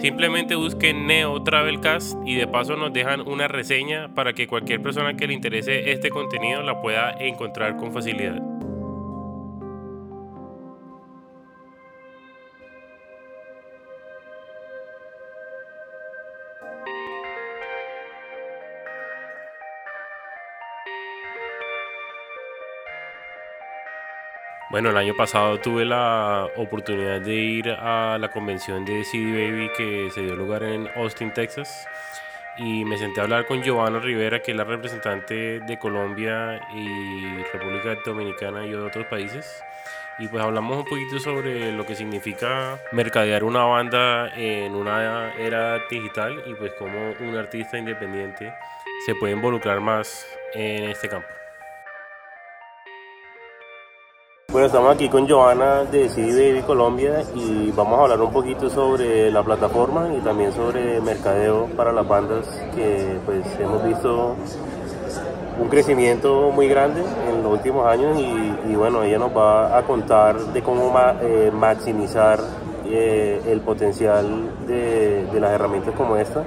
Simplemente busquen Neo Travelcast y de paso nos dejan una reseña para que cualquier persona que le interese este contenido la pueda encontrar con facilidad. Bueno, el año pasado tuve la oportunidad de ir a la convención de CD Baby que se dio lugar en Austin, Texas. Y me senté a hablar con Giovanna Rivera, que es la representante de Colombia y República Dominicana y otros países. Y pues hablamos un poquito sobre lo que significa mercadear una banda en una era digital y pues cómo un artista independiente se puede involucrar más en este campo. Bueno, estamos aquí con Joana de CD Baby Colombia y vamos a hablar un poquito sobre la plataforma y también sobre mercadeo para las bandas que pues hemos visto un crecimiento muy grande en los últimos años y, bueno, ella nos va a contar de cómo eh, maximizar eh, el potencial de, las herramientas como esta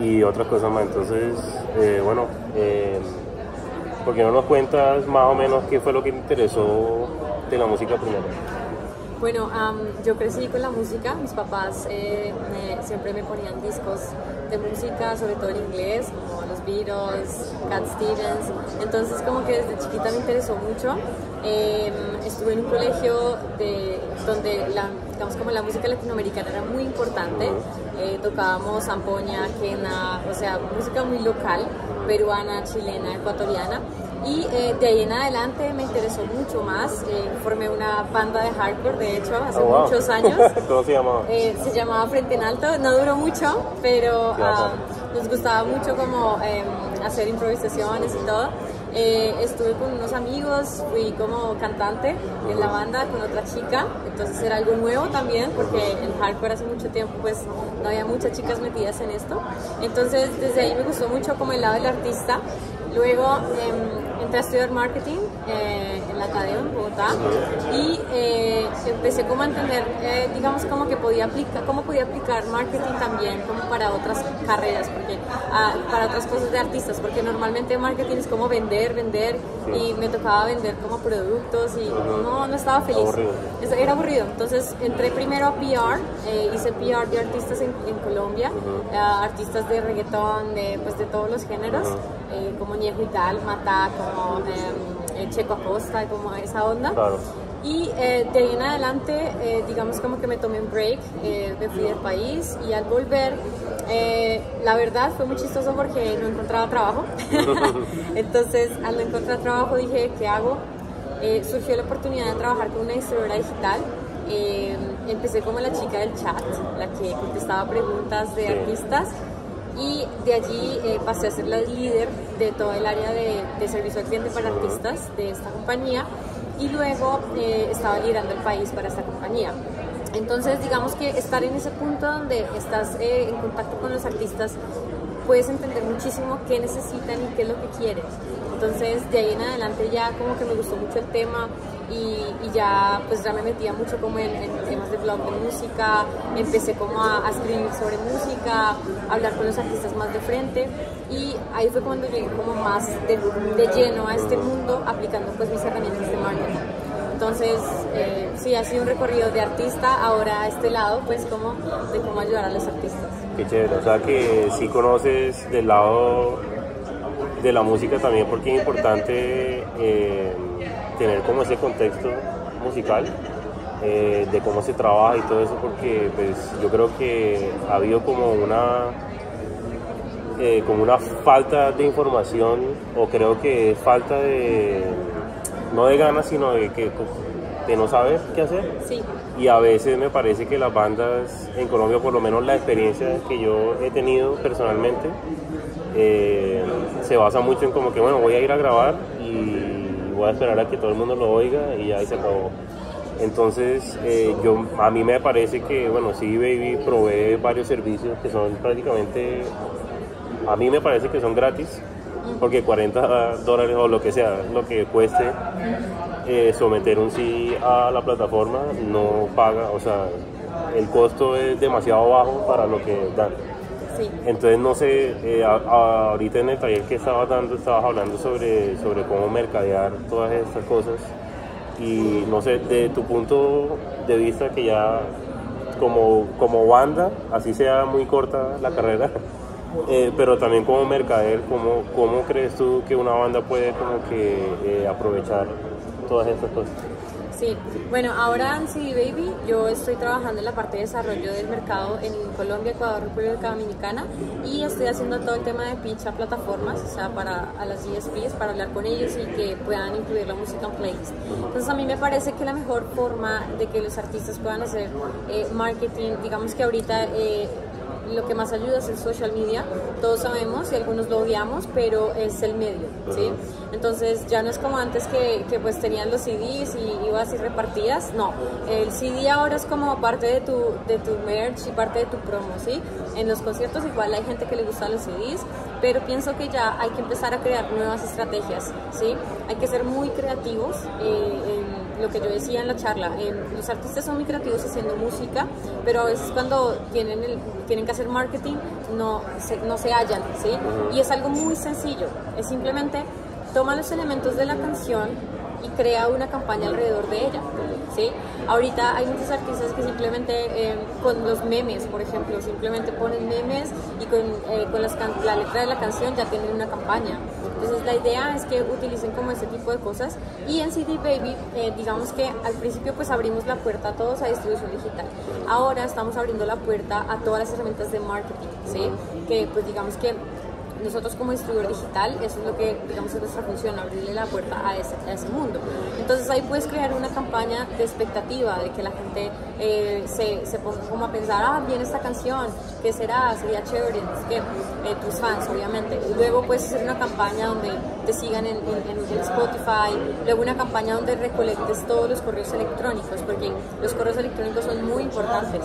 y otras cosas más. Entonces, eh, bueno, ¿Por qué no nos cuentas más o menos qué fue lo que te interesó de la música primero? Bueno, yo crecí con la música, mis papás eh, siempre me ponían discos de música, sobre todo en inglés, como los Beatles, Cat Stevens, entonces como que desde chiquita me interesó mucho. Em, estuve en un colegio de, donde la, digamos como la música latinoamericana era muy importante, eh, tocábamos zampoña, quena, o sea, música muy local, peruana, chilena, ecuatoriana. Y eh, de ahí en adelante me interesó mucho más. Eh, formé una banda de hardcore, de hecho, hace oh, muchos años. ¿Cómo se llamaba? Eh, se llamaba Frente en Alto. No duró mucho, pero ah, nos gustaba mucho como em, hacer improvisaciones y todo. Estuve con unos amigos, fui como cantante en la banda con otra chica, entonces era algo nuevo también porque el hardcore hace mucho tiempo pues no había muchas chicas metidas en esto. Entonces desde ahí me gustó mucho como el lado del artista. Luego em, entré a estudiar marketing eh, en la academia en Bogotá y eh, empecé como a entender, eh, digamos, como que podía aplicar, cómo podía aplicar marketing también como para otras carreras, porque ah, para otras cosas de artistas, porque normalmente marketing es como vender, vender y me tocaba vender como productos y no, no estaba feliz. Era aburrido. Entonces entré primero a PR, hice PR de artistas en, Colombia, artistas de reggaetón, de, pues de todos los géneros, como Niejo y tal, Mata, como eh, Checo Acosta, como esa onda. Y eh, de ahí en adelante, eh, digamos como que me tomé un break, eh, me fui del país y al volver, la verdad fue muy chistoso porque no encontraba trabajo. Entonces, al no encontrar trabajo dije, ¿qué hago? surgió la oportunidad de trabajar con una distribuidora digital. empecé como la chica del chat, la que contestaba preguntas de artistas y de allí eh, pasé a ser la líder de todo el área de, servicio al cliente para artistas de esta compañía y luego eh, estaba liderando el país para esta compañía. Entonces, digamos que estar en ese punto donde estás eh, en contacto con los artistas, puedes entender muchísimo qué necesitan y qué es lo que quieren. Entonces, de ahí en adelante ya como que me gustó mucho el tema, y, ya pues ya me metía mucho como en, temas de blog de música, empecé como a, escribir sobre música, a hablar con los artistas más de frente y ahí fue cuando llegué como más de, lleno a este mundo aplicando pues mis herramientas de marketing. Entonces, eh, sí, ha sido un recorrido de artista, ahora a este lado, pues como de cómo ayudar a los artistas. Qué chévere, o sea que sí conoces del lado de la música también, porque es importante eh, tener como ese contexto musical eh, de cómo se trabaja y todo eso porque pues yo creo que ha habido como una eh, como una falta de información o creo que falta de no de ganas sino de que de no saber qué hacer. Sí. Y a veces me parece que las bandas en Colombia, por lo menos la experiencia que yo he tenido personalmente, eh, se basa mucho en como que, bueno, voy a ir a grabar y voy a esperar a que todo el mundo lo oiga y ya se acabó. Entonces, eh, yo, a mí me parece que, bueno, sí, Baby provee varios servicios que son prácticamente, a mí me parece que son gratis, porque 40 dólares o lo que sea, lo que cueste eh, someter un CD a la plataforma, no paga, o sea, el costo es demasiado bajo para lo que dan. Entonces, no sé, eh, ahorita en el taller que estabas dando, estabas hablando sobre, sobre cómo mercadear todas estas cosas. Y no sé, de tu punto de vista, que ya como, como banda, así sea muy corta la carrera, eh, pero también como mercader, ¿cómo, ¿cómo crees tú que una banda puede como que eh, aprovechar todas estas cosas? Sí, bueno, ahora en CD Baby yo estoy trabajando en la parte de desarrollo del mercado en Colombia, Ecuador, República Dominicana y estoy haciendo todo el tema de pitch a plataformas, o sea, para a las DSPs, para hablar con ellos y que puedan incluir la música en playlist. Entonces a mí me parece que la mejor forma de que los artistas puedan hacer eh, marketing, digamos que ahorita... Eh, lo que más ayuda es el social media, todos sabemos y algunos lo odiamos, pero es el medio, ¿sí? Entonces ya no es como antes que, que pues tenían los CDs y ibas y repartías, no, el CD ahora es como parte de tu, de tu merch y parte de tu promo, ¿sí? En los conciertos igual hay gente que le gusta los CDs, pero pienso que ya hay que empezar a crear nuevas estrategias, ¿sí? Hay que ser muy creativos. Eh, lo que yo decía en la charla, los artistas son muy creativos haciendo música, pero a veces cuando tienen, el, tienen que hacer marketing no se, no se hallan, ¿sí? Y es algo muy sencillo, es simplemente toma los elementos de la canción y crea una campaña alrededor de ella. ¿sí? Ahorita hay muchos artistas que simplemente eh, con los memes, por ejemplo, simplemente ponen memes y con, eh, con las la letra de la canción ya tienen una campaña. Entonces la idea es que utilicen como ese tipo de cosas y en CD Baby eh, digamos que al principio pues abrimos la puerta a todos a distribución digital. Ahora estamos abriendo la puerta a todas las herramientas de marketing, ¿sí? Que pues digamos que nosotros como distribuidor digital, eso es lo que, digamos, es nuestra función, abrirle la puerta a ese, a ese mundo. Entonces ahí puedes crear una campaña de expectativa, de que la gente eh, se, se, ponga como a pensar, ah, viene esta canción, ¿qué será? Sería chévere, que eh, tus fans, obviamente. Luego puedes hacer una campaña donde te sigan en, en, Spotify, luego una campaña donde recolectes todos los correos electrónicos, porque los correos electrónicos son muy importantes.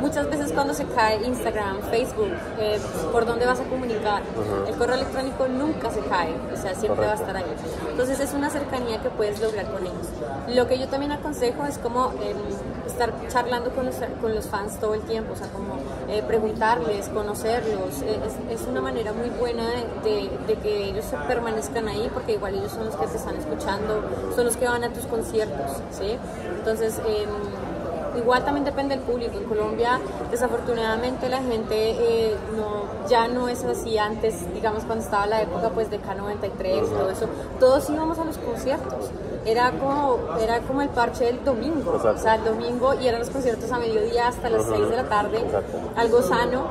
Muchas veces cuando se cae Instagram, Facebook, eh, ¿por dónde vas a comunicar? El correo electrónico nunca se cae, o sea, siempre va a estar ahí. Entonces es una cercanía que puedes lograr con ellos. Lo que yo también aconsejo es como em, estar charlando con los, con los fans todo el tiempo, o sea, como eh, preguntarles, conocerlos. Eh, es, una manera muy buena de, de, que ellos permanezcan ahí, porque igual ellos son los que te están escuchando, son los que van a tus conciertos, ¿sí? Entonces, eh, Igual también depende del público. En Colombia, desafortunadamente, la gente eh, no, ya no es así antes, digamos, cuando estaba la época pues de K93 y todo eso. Todos íbamos a los conciertos. Era como, era como el parche del domingo. O sea, el domingo y eran los conciertos a mediodía hasta las 6 de la tarde. Algo sano.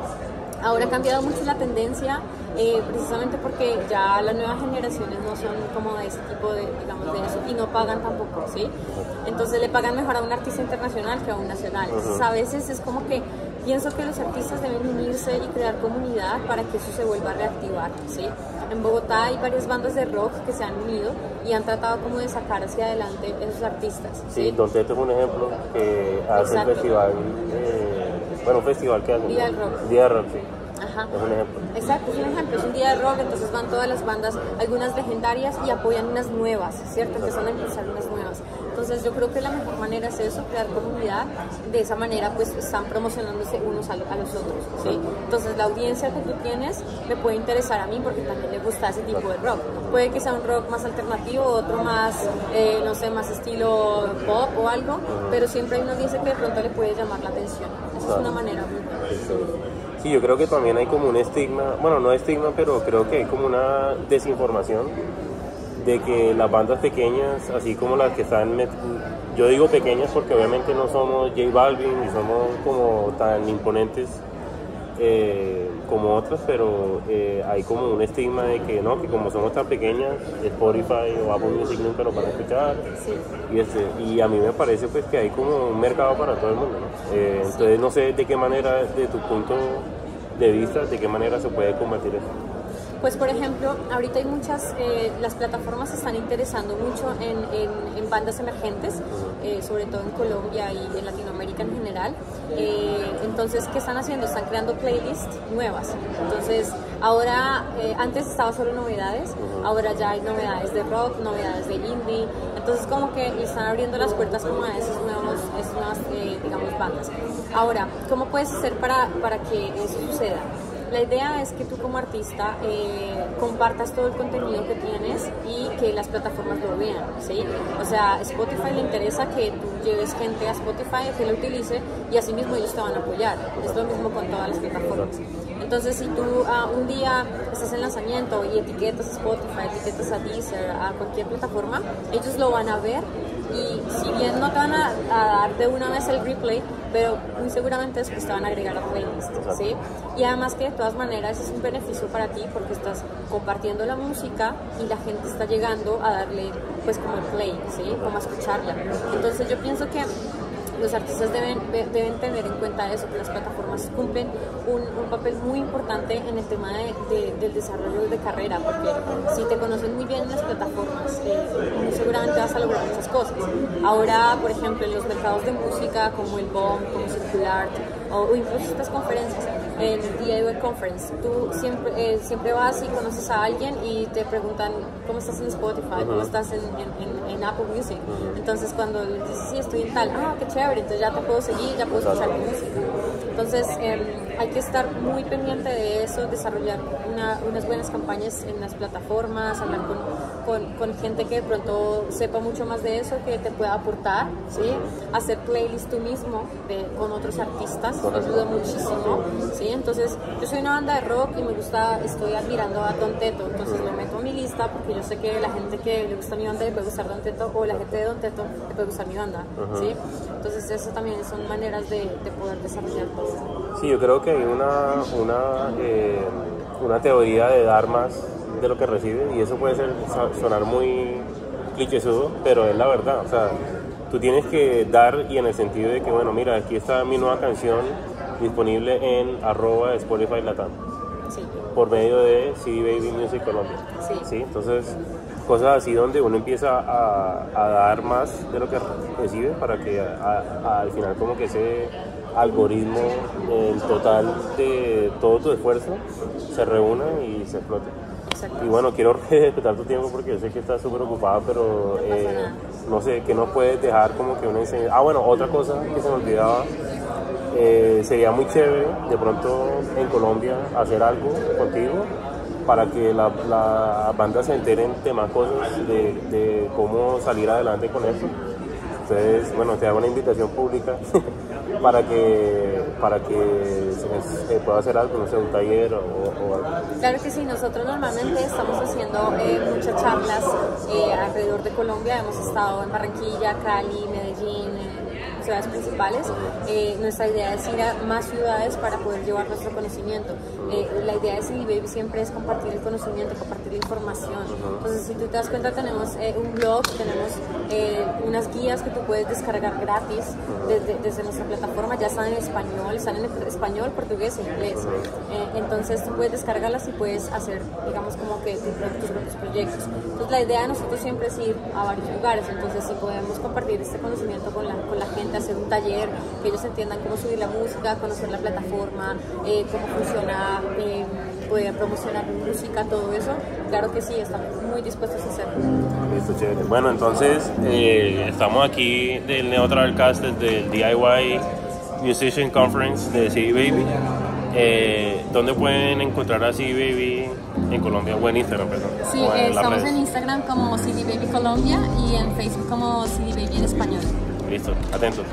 Ahora ha cambiado mucho la tendencia eh, precisamente porque ya las nuevas generaciones no son como de ese tipo de, digamos, de eso y no pagan tampoco, ¿sí? Entonces le pagan mejor a un artista internacional que a un nacional. Entonces a veces es como que pienso que los artistas deben unirse y crear comunidad para que eso se vuelva a reactivar, ¿sí? En Bogotá hay varias bandas de rock que se han unido y han tratado como de sacar hacia adelante esos artistas. Sí, sí Don Teto es un ejemplo que hace un festival, eh, bueno, un festival que hace. Día del Rock. Día del Rock, sí. Ajá. Es un ejemplo. Exacto, es un ejemplo, es un día de rock, entonces van todas las bandas, algunas legendarias y apoyan unas nuevas, ¿cierto? Empiezan a impulsar unas. Entonces yo creo que la mejor manera es eso, crear comunidad, de esa manera pues están promocionándose unos a, los otros, ¿sí? Entonces la audiencia que tú tienes me puede interesar a mí porque también le gusta ese tipo de rock. Puede que sea un rock más alternativo, otro más, eh, no sé, más estilo pop o algo, pero siempre hay una audiencia que de pronto le puede llamar la atención. Esa es una manera muy buena. Sí, yo creo que también hay como un estigma, bueno, no estigma, pero creo que hay como una desinformación de que las bandas pequeñas, así como las que están, yo digo pequeñas porque obviamente no somos J Balvin ni somos como tan imponentes, eh, como otras, pero eh, hay como un estigma de que no, que como somos tan pequeñas, Spotify o Apple Music nunca lo van a escuchar. Y, este, y a mí me parece pues que hay como un mercado para todo el mundo. ¿no? Eh, entonces no sé de qué manera, de tu punto de vista, de qué manera se puede combatir eso. Pues por ejemplo, ahorita hay muchas, eh, las plataformas se están interesando mucho en, en, bandas emergentes, eh, sobre todo en Colombia y en Latinoamérica en general. Eh, entonces, ¿qué están haciendo? Están creando playlists nuevas. Entonces, ahora, antes estaba solo novedades, ahora ya hay novedades de rock, novedades de indie. Entonces, como que están abriendo las puertas como a esos nuevos, esas nuevas, digamos, bandas. Ahora, ¿cómo puedes hacer para, para que eso suceda? La idea es que tú como artista eh, compartas todo el contenido que tienes y que las plataformas lo vean, ¿sí? O sea, Spotify le interesa que tú lleves gente a Spotify, que lo utilice y así mismo ellos te van a apoyar. Es lo mismo con todas las plataformas. Entonces, si tú uh, un día estás en lanzamiento y etiquetas a Spotify, etiquetas a Deezer, a cualquier plataforma, ellos lo van a ver y si bien no te van a, dar de una vez el replay, pero muy seguramente después te van a agregar a playlist, ¿sí? Y además que de todas maneras es un beneficio para ti porque estás compartiendo la música y la gente está llegando a darle pues como el play, ¿sí? Como a escucharla. Entonces yo pienso que los artistas deben, deben tener en cuenta eso, que las plataformas cumplen un, papel muy importante en el tema de, del desarrollo de carrera, porque si te conocen muy bien las plataformas, eh, seguramente vas a lograr muchas cosas. Ahora, por ejemplo, en los mercados de música como el BOM, como Circular, o, incluso estas conferencias, en el DIY Conference, tú siempre, eh, siempre vas y conoces a alguien y te preguntan cómo estás en Spotify, cómo estás en, en, en Apple Music. Entonces, cuando dices, sí, estoy en tal, ah, qué chévere, entonces ya te puedo seguir, ya puedo escuchar tu música. Entonces, em, hay que estar muy pendiente de eso, desarrollar unas buenas campañas en las plataformas, hablar con, con, con, gente que de pronto sepa mucho más de eso, que te pueda aportar, ¿sí? hacer playlist tú mismo de, con otros artistas, ayuda muchísimo. ¿sí? Entonces, yo soy una banda de rock y me gusta, estoy admirando a Don Teto, entonces lo meto a mi lista porque yo sé que la gente que le gusta mi banda le puede gustar Don Teto o la gente de Don Teto le puede gustar mi banda. ¿sí? Entonces, eso también son maneras de, de poder desarrollar todo. Sí, yo creo que hay una, una, eh, una teoría de dar más de lo que recibe y eso puede ser, sonar muy clichésudo, pero es la verdad. O sea, tú tienes que dar y en el sentido de que, bueno, mira, aquí está mi nueva canción disponible en arroba Spotify Latam. Por medio de CD Baby Music Colombia. Sí. Entonces, cosas así donde uno empieza a, dar más de lo que recibe para que al final como que ese algoritmo en total de todo tu esfuerzo se reúna y se explote. Y bueno, quiero respetar tu tiempo porque yo sé que estás súper ocupada, pero eh, no sé, que nos puedes dejar como que una enseñanza. Ah, bueno, otra cosa que se me olvidaba, eh, sería muy chévere de pronto en Colombia hacer algo contigo para que la, la banda se enteren de más cosas, de, de cómo salir adelante con eso. Entonces, bueno, te hago una invitación pública para que para que se, pueda hacer algo, no sé, un taller o, algo. Claro que sí, nosotros normalmente estamos haciendo eh, muchas charlas eh, alrededor de Colombia, hemos estado en Barranquilla, Cali, Medellín, ciudades principales. Eh, nuestra idea es ir a más ciudades para poder llevar nuestro conocimiento. Eh, la idea de CD Baby siempre es compartir el conocimiento, compartir la información. Entonces, si tú te das cuenta, tenemos eh, un blog, tenemos unas guías que tú puedes descargar gratis desde, desde, nuestra plataforma. Ya están en español, están en español, portugués e inglés. entonces, tú puedes descargarlas y puedes hacer, digamos, como que tus propios proyectos. Entonces, la idea de nosotros siempre es ir a varios lugares. Entonces, si podemos compartir este conocimiento con la, con la gente, hacer un taller, que ellos entiendan cómo subir la música, conocer la plataforma, eh, cómo funciona, eh, poder promocionar música, todo eso. Claro que sí, estamos muy dispuestos a hacerlo. Listo, chévere. Bueno, entonces eh, estamos aquí del Neo Travelcast desde el DIY Musician Conference de CD Baby. Eh, ¿Dónde pueden encontrar a CD Baby en Colombia o en Instagram, perdón? Sí, estamos en Instagram como CD Baby Colombia y en Facebook como CD Baby en español. Listo, atentos.